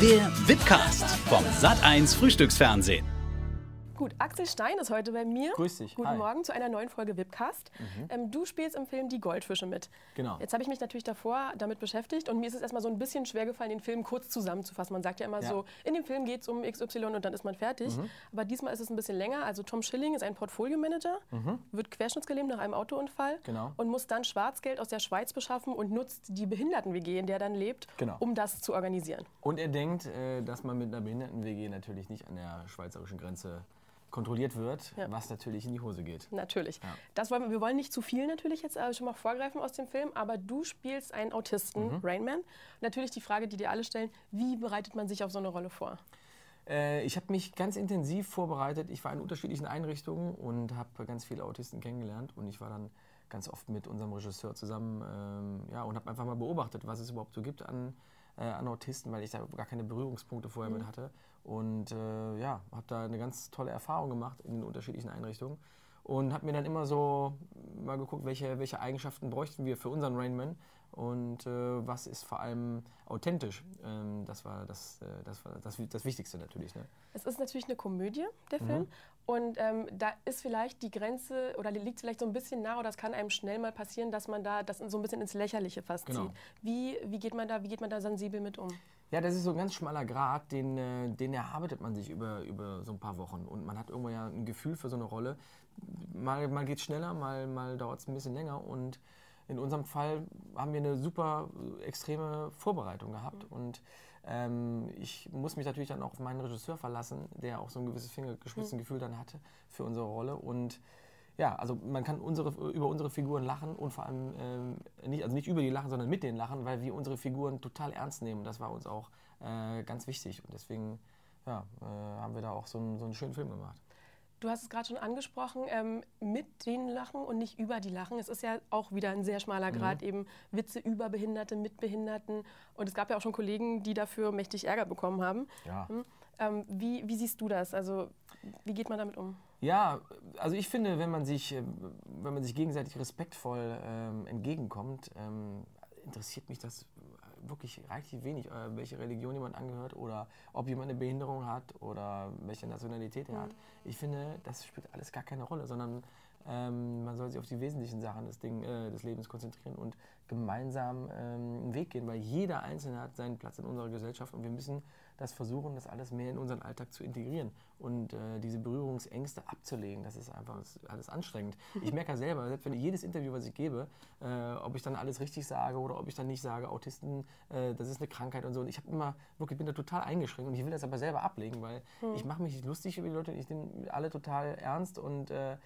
Der Wipcast vom Sat1 Frühstücksfernsehen. Gut, Axel Stein ist heute bei mir. Grüß dich. Guten Hi. Morgen zu einer neuen Folge Webcast. Ähm, du spielst im Film Die Goldfische mit. Genau. Jetzt habe ich mich natürlich davor damit beschäftigt und mir ist es erstmal so ein bisschen schwer gefallen, den Film kurz zusammenzufassen. Man sagt ja immer Ja. so, in dem Film geht es um XY und dann ist man fertig. Aber diesmal ist es ein bisschen länger. Also Tom Schilling ist ein Portfolio-Manager, wird querschnittsgelähmt nach einem Autounfall Genau. und muss dann Schwarzgeld aus der Schweiz beschaffen und nutzt die Behinderten-WG, in der er dann lebt, Genau. um das zu organisieren. Und er denkt, äh, dass man mit einer Behinderten-WG natürlich nicht an der schweizerischen Grenze kontrolliert wird, Ja. was natürlich in die Hose geht. Natürlich. Ja. Das wollen wir, wir wollen nicht zu viel natürlich jetzt äh, schon mal vorgreifen aus dem Film, aber du spielst einen Autisten, Mhm. Rainman. Natürlich die Frage, die dir alle stellen, wie bereitet man sich auf so eine Rolle vor? Äh, ich habe mich ganz intensiv vorbereitet. Ich war in unterschiedlichen Einrichtungen und habe ganz viele Autisten kennengelernt. Und ich war dann ganz oft mit unserem Regisseur zusammen ähm, ja, und habe einfach mal beobachtet, was es überhaupt so gibt an, äh, an Autisten, weil ich da gar keine Berührungspunkte vorher mit hatte. Und äh, ja, habe da eine ganz tolle Erfahrung gemacht in den unterschiedlichen Einrichtungen. Und habe mir dann immer so mal geguckt, welche, welche Eigenschaften bräuchten wir für unseren Rainman und äh, was ist vor allem authentisch. Ähm, das war, das, äh, das, war das, das Wichtigste natürlich. Ne? Es ist natürlich eine Komödie, der Mhm. Film. Und ähm, da ist vielleicht die Grenze oder liegt vielleicht so ein bisschen nah oder es kann einem schnell mal passieren, dass man da das so ein bisschen ins Lächerliche fast Genau. zieht. Wie, wie, geht man da, wie geht man da sensibel mit um? Ja, das ist so ein ganz schmaler Grat, den, äh, den erarbeitet man sich über, über so ein paar Wochen. Und man hat irgendwann ja ein Gefühl für so eine Rolle. Mal, mal geht es schneller, mal, mal dauert es ein bisschen länger. Und in unserem Fall haben wir eine super äh, extreme Vorbereitung gehabt. Und ähm, ich muss mich natürlich dann auch auf meinen Regisseur verlassen, der auch so ein gewisses Fingergespitzengefühl dann hatte für unsere Rolle. Und ja, also man kann unsere, über unsere Figuren lachen und vor allem ähm, nicht, also nicht über die lachen, sondern mit denen lachen, weil wir unsere Figuren total ernst nehmen. Das war uns auch äh, ganz wichtig und deswegen ja, äh, haben wir da auch so einen, so einen schönen Film gemacht. Du hast es gerade schon angesprochen, ähm, mit denen lachen und nicht über die lachen. Es ist ja auch wieder ein sehr Mhm. schmaler Grad, eben Witze über Behinderte, mit Behinderten. Und es gab ja auch schon Kollegen, die dafür mächtig Ärger bekommen haben. Ja. Hm? Ähm, wie, wie siehst du das? Also wie geht man damit um? Ja, also ich finde, wenn man sich, äh, wenn man sich gegenseitig respektvoll ähm, entgegenkommt, ähm, interessiert mich das wirklich reichlich wenig, äh, welche Religion jemand angehört oder ob jemand eine Behinderung hat oder welche Nationalität er hat. Ich finde, das spielt alles gar keine Rolle, sondern ähm, man soll sich auf die wesentlichen Sachen des, Ding, äh, des Lebens konzentrieren und gemeinsam ähm, einen Weg gehen, weil jeder Einzelne hat seinen Platz in unserer Gesellschaft und wir müssen das versuchen, das alles mehr in unseren Alltag zu integrieren und äh, diese Berührungsängste abzulegen. Das ist einfach das ist alles anstrengend. Ich merke ja selber, selbst wenn ich jedes Interview, was ich gebe, äh, ob ich dann alles richtig sage oder ob ich dann nicht sage, Autisten, äh, das ist eine Krankheit und so. Und ich habe immer wirklich bin da total eingeschränkt und ich will das aber selber ablegen, weil ich mache mich nicht lustig über die Leute, ich nehme alle total ernst und äh,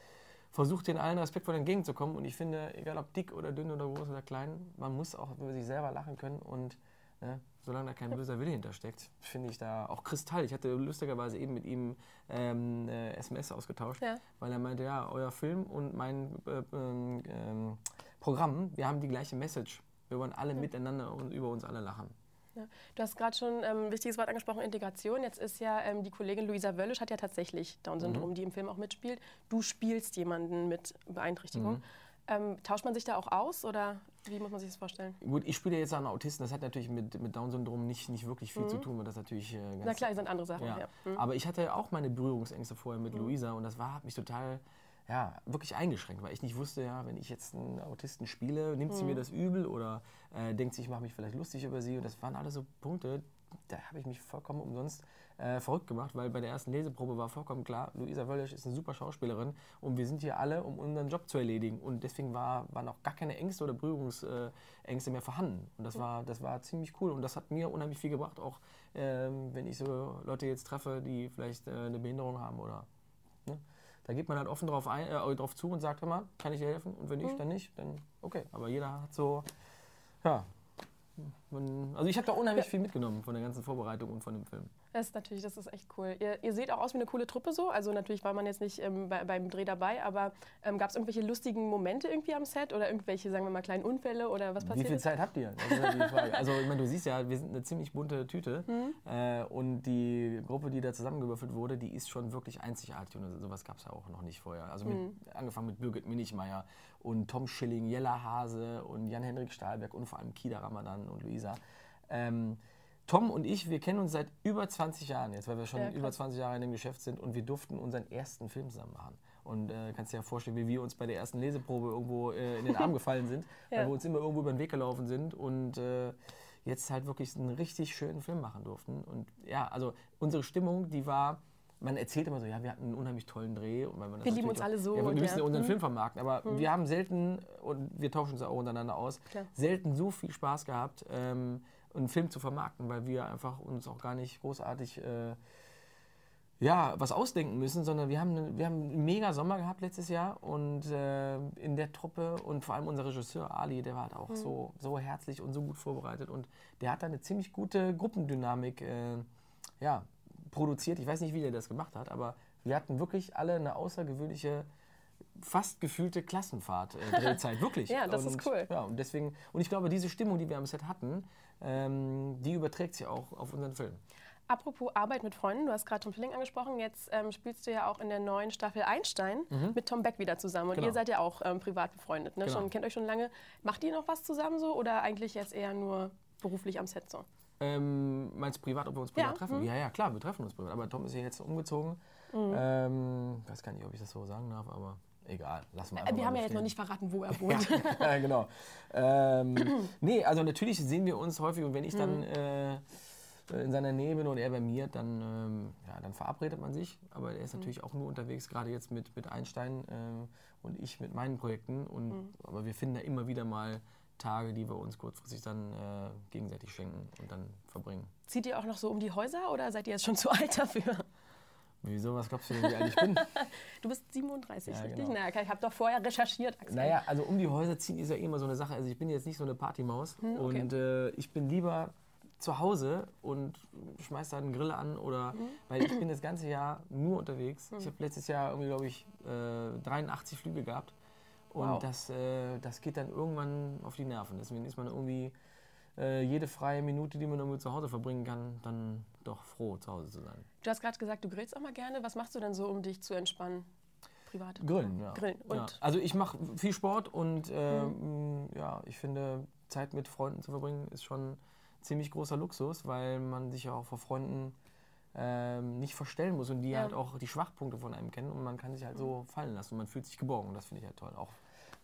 versuche den allen respektvoll entgegenzukommen. Und ich finde, egal ob dick oder dünn oder groß oder klein, man muss auch über sich selber lachen können. Und ne, solange da kein böser Wille hintersteckt, finde ich da auch Kristall. Ich hatte lustigerweise eben mit ihm ähm, äh, SMS ausgetauscht, Ja. weil er meinte, ja, euer Film und mein äh, ähm, ähm, Programm, wir haben die gleiche Message. Wir wollen alle miteinander und über uns alle lachen. Ja. Du hast gerade schon ähm, ein wichtiges Wort angesprochen, Integration. Jetzt ist ja ähm, die Kollegin Luisa Wöllisch hat ja tatsächlich Down-Syndrom, Mhm. die im Film auch mitspielt. Du spielst jemanden mit Beeinträchtigung. Mhm. Ähm, tauscht man sich da auch aus oder wie muss man sich das vorstellen? Gut, ich spiele jetzt einen Autisten, das hat natürlich mit, mit Down-Syndrom nicht, nicht wirklich viel zu tun, weil das natürlich äh, ganz Na klar, das sind andere Sachen. Ja. Ja. Mhm. Aber ich hatte auch meine Berührungsängste vorher mit Luisa und das war, hat mich total ja, wirklich eingeschränkt, weil ich nicht wusste, ja, wenn ich jetzt einen Autisten spiele, nimmt sie mir das übel oder äh, denkt sie, ich mache mich vielleicht lustig über sie. Und das waren alles so Punkte, da habe ich mich vollkommen umsonst äh, verrückt gemacht, weil bei der ersten Leseprobe war vollkommen klar, Luisa Wöllisch ist eine super Schauspielerin und wir sind hier alle, um unseren Job zu erledigen. Und deswegen war, waren auch gar keine Ängste oder Berührungsängste mehr vorhanden. Und das war, das war ziemlich cool und das hat mir unheimlich viel gebracht, auch ähm, wenn ich so Leute jetzt treffe, die vielleicht äh, eine Behinderung haben oder. Ne? Da geht man halt offen drauf, ein, äh, drauf zu und sagt immer, kann ich dir helfen? Und wenn nicht, dann nicht, dann okay. Aber jeder hat so, ja. Also ich habe da unheimlich viel mitgenommen von der ganzen Vorbereitung und von dem Film. Das ist natürlich, das ist echt cool. Ihr, ihr seht auch aus wie eine coole Truppe so. Also natürlich war man jetzt nicht ähm, bei, beim Dreh dabei, aber ähm, gab es irgendwelche lustigen Momente irgendwie am Set oder irgendwelche, sagen wir mal, kleinen Unfälle oder was Wie passiert? viel ist? Zeit habt ihr? Frage. Also ich meine, du siehst ja, wir sind eine ziemlich bunte Tüte äh, und die Gruppe, die da zusammengewürfelt wurde, die ist schon wirklich einzigartig und sowas gab es ja auch noch nicht vorher. Also mit, angefangen mit Birgit Minichmeier und Tom Schilling, Jella Hase und Jan-Henrik Stahlberg und vor allem Kida Ramadan und Luisa. Ähm, Tom und ich, wir kennen uns seit über 20 Jahren jetzt, weil wir schon Ja, über 20 Jahre in dem Geschäft sind und wir durften unseren ersten Film zusammen machen. Und äh, kannst dir ja vorstellen, wie wir uns bei der ersten Leseprobe irgendwo äh, in den Arm gefallen sind, weil Ja. wir uns immer irgendwo über den Weg gelaufen sind und äh, jetzt halt wirklich einen richtig schönen Film machen durften. Und ja, also unsere Stimmung, die war, man erzählt immer so, ja, wir hatten einen unheimlich tollen Dreh. Und weil man Wir lieben uns alle so Ja, wir müssen ja. unseren Mhm. Film vermarkten, aber wir haben selten, und wir tauschen uns auch untereinander aus, Klar. selten so viel Spaß gehabt, ähm, einen Film zu vermarkten, weil wir einfach uns auch gar nicht großartig äh, ja, was ausdenken müssen, sondern wir haben, eine, wir haben einen mega Sommer gehabt letztes Jahr und äh, in der Truppe und vor allem unser Regisseur Ali, der war halt auch so, so herzlich und so gut vorbereitet und der hat da eine ziemlich gute Gruppendynamik äh, ja, produziert. Ich weiß nicht, wie der das gemacht hat, aber wir hatten wirklich alle eine außergewöhnliche, fast gefühlte Klassenfahrt äh, Drehzeit, wirklich. Ja, das ist und, cool. Ja, und deswegen, und ich glaube, diese Stimmung, die wir am Set hatten, ähm, die überträgt sich auch auf unseren Film. Apropos Arbeit mit Freunden, du hast gerade Tom Schilling angesprochen. Jetzt ähm, spielst du ja auch in der neuen Staffel Einstein mit Tom Beck wieder zusammen. Und Genau. ihr seid ja auch ähm, privat befreundet, ne? Genau. schon, kennt euch schon lange. Macht ihr noch was zusammen so oder eigentlich jetzt eher nur beruflich am Set so? Ähm, meinst du privat, ob wir uns privat Ja, treffen? mhm. Ja, ja, klar, wir treffen uns privat. Aber Tom ist ja jetzt umgezogen. Ähm, weiß gar nicht, ob ich das so sagen darf, aber egal. Lassen wir einfach Äh, wir haben ja jetzt noch nicht verraten, wo er wohnt. ja, genau. Ähm, nee, also natürlich sehen wir uns häufig und wenn ich dann äh, in seiner Nähe bin und er bei mir, dann, ähm, ja, dann verabredet man sich. Aber er ist natürlich auch nur unterwegs, gerade jetzt mit, mit Einstein äh, und ich mit meinen Projekten. Und, Aber wir finden da immer wieder mal Tage, die wir uns kurzfristig dann äh, gegenseitig schenken und dann verbringen. Zieht ihr auch noch so um die Häuser oder seid ihr jetzt schon zu alt dafür? Wieso, was glaubst du denn, wie alt ich bin? Du bist 37, Ja, richtig? genau. Naja, ich habe doch vorher recherchiert, Axel. Naja, also um die Häuser ziehen ist ja immer so eine Sache. Also ich bin jetzt nicht so eine Partymaus Hm, okay. und äh, ich bin lieber zu Hause und schmeiß da einen Grill an oder Hm. weil ich bin das ganze Jahr nur unterwegs. Ich habe letztes Jahr irgendwie, glaube ich, äh, 83 Flüge gehabt und Wow. das, äh, das geht dann irgendwann auf die Nerven. Deswegen ist man irgendwie äh, jede freie Minute, die man irgendwie zu Hause verbringen kann, dann doch froh, zu Hause zu sein. Du hast gerade gesagt, du grillst auch mal gerne. Was machst du denn so, um dich zu entspannen? Privat? Grillen, ja. Grillen. Und? Ja. Also ich mache viel Sport und ähm, ja, ich finde, Zeit mit Freunden zu verbringen ist schon ziemlich großer Luxus, weil man sich ja auch vor Freunden ähm, nicht verstellen muss und die Ja. halt auch die Schwachpunkte von einem kennen und man kann sich halt so fallen lassen und man fühlt sich geborgen und das finde ich halt toll, auch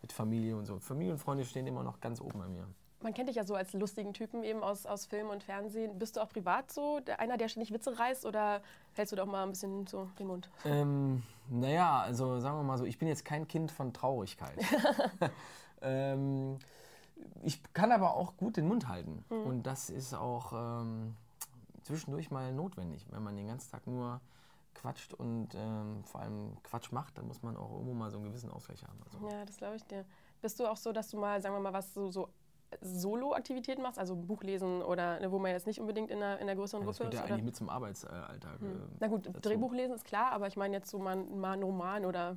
mit Familie und so. Familie und Freunde stehen immer noch ganz oben bei mir. Man kennt dich ja so als lustigen Typen eben aus, aus Film und Fernsehen. Bist du auch privat so einer, der ständig Witze reißt oder hältst du doch mal ein bisschen so den Mund? Ähm, naja, also sagen wir mal so, ich bin jetzt kein Kind von Traurigkeit. ähm, ich kann aber auch gut den Mund halten. Und das ist auch ähm, zwischendurch mal notwendig. Wenn man den ganzen Tag nur quatscht und ähm, vor allem Quatsch macht, dann muss man auch irgendwo mal so einen gewissen Ausgleich haben. Also, Ja, das glaube ich dir. Bist du auch so, dass du mal, sagen wir mal, was so, so Solo-Aktivitäten machst, also ein Buch lesen oder ne, wo man jetzt nicht unbedingt in einer, in einer größeren das Gruppe gehört ja ist? eigentlich Oder? mit zum Arbeitsalltag. äh, Na gut, dazu. Drehbuch lesen ist klar, aber ich meine jetzt so mal, mal einen Roman oder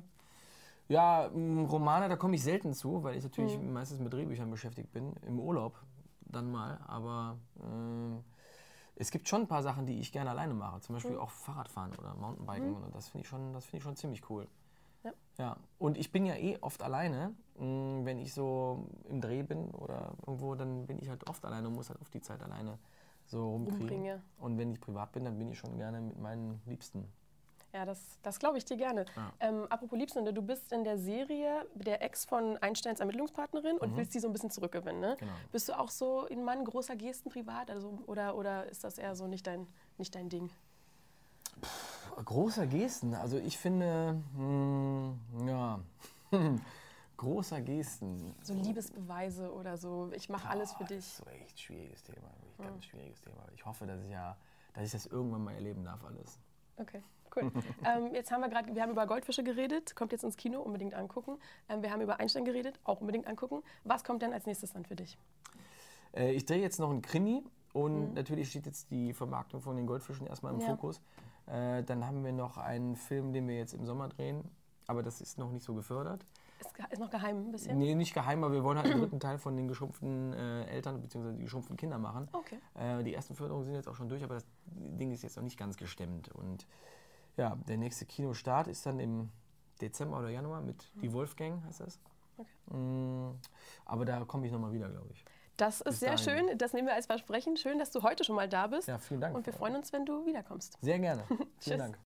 Ja, m, Romane, da komme ich selten zu, weil ich natürlich meistens mit Drehbüchern beschäftigt bin. Im Urlaub dann mal. Aber ähm, es gibt schon ein paar Sachen, die ich gerne alleine mache. Zum Beispiel auch Fahrradfahren oder Mountainbiken. Und das finde ich, schon- das finde ich schon ziemlich cool. Ja. Ja, und ich bin ja eh oft alleine. m, Wenn ich so im Dreh bin oder irgendwo, dann bin ich halt oft alleine und muss halt oft die Zeit alleine so rumkriegen. Umbringen, ja. Und wenn ich privat bin, dann bin ich schon gerne mit meinen Liebsten. Ja, das, das glaube ich dir gerne. Ja. Ähm, apropos Liebsten, du bist in der Serie der Ex von Einsteins Ermittlungspartnerin und willst sie so ein bisschen zurückgewinnen. Ne? Mhm. Genau. Bist du auch so ein Mann großer Gesten privat? Also, oder, oder ist das eher so nicht dein, nicht dein Ding? Großer Gesten. Also ich finde, hm, ja, großer Gesten. So Liebesbeweise oder so, ich mache alles für dich. Das ist so echt schwieriges Thema, wirklich ganz schwieriges Thema. Ich hoffe, dass ich ja, dass ich das irgendwann mal erleben darf alles. Okay, cool. ähm, jetzt haben wir gerade, wir haben über Goldfische geredet, kommt jetzt ins Kino, unbedingt angucken. Ähm, wir haben über Einstein geredet, auch unbedingt angucken. Was kommt denn als nächstes dann für dich? Äh, ich drehe jetzt noch einen Krimi und natürlich steht jetzt die Vermarktung von den Goldfischen erstmal im Ja. Fokus. Äh, dann haben wir noch einen Film, den wir jetzt im Sommer drehen, aber das ist noch nicht so gefördert. Ist, noch geheim ein bisschen? Nee, nicht geheim, aber wir wollen halt den dritten Teil von den geschrumpften äh, Eltern bzw. die geschrumpften Kinder machen. Okay. Äh, die ersten Förderungen sind jetzt auch schon durch, aber das Ding ist jetzt noch nicht ganz gestemmt. Und ja, der nächste Kinostart ist dann im Dezember oder Januar mit Die Wolfgang, heißt das. Okay. Mm, aber da komme ich nochmal wieder, glaube ich. Das ist Bis sehr dahin. schön. Das nehmen wir als Versprechen. Schön, dass du heute schon mal da bist. Ja, vielen Dank. Und wir freuen uns, wenn du wiederkommst. Sehr gerne. Tschüss. Vielen Dank.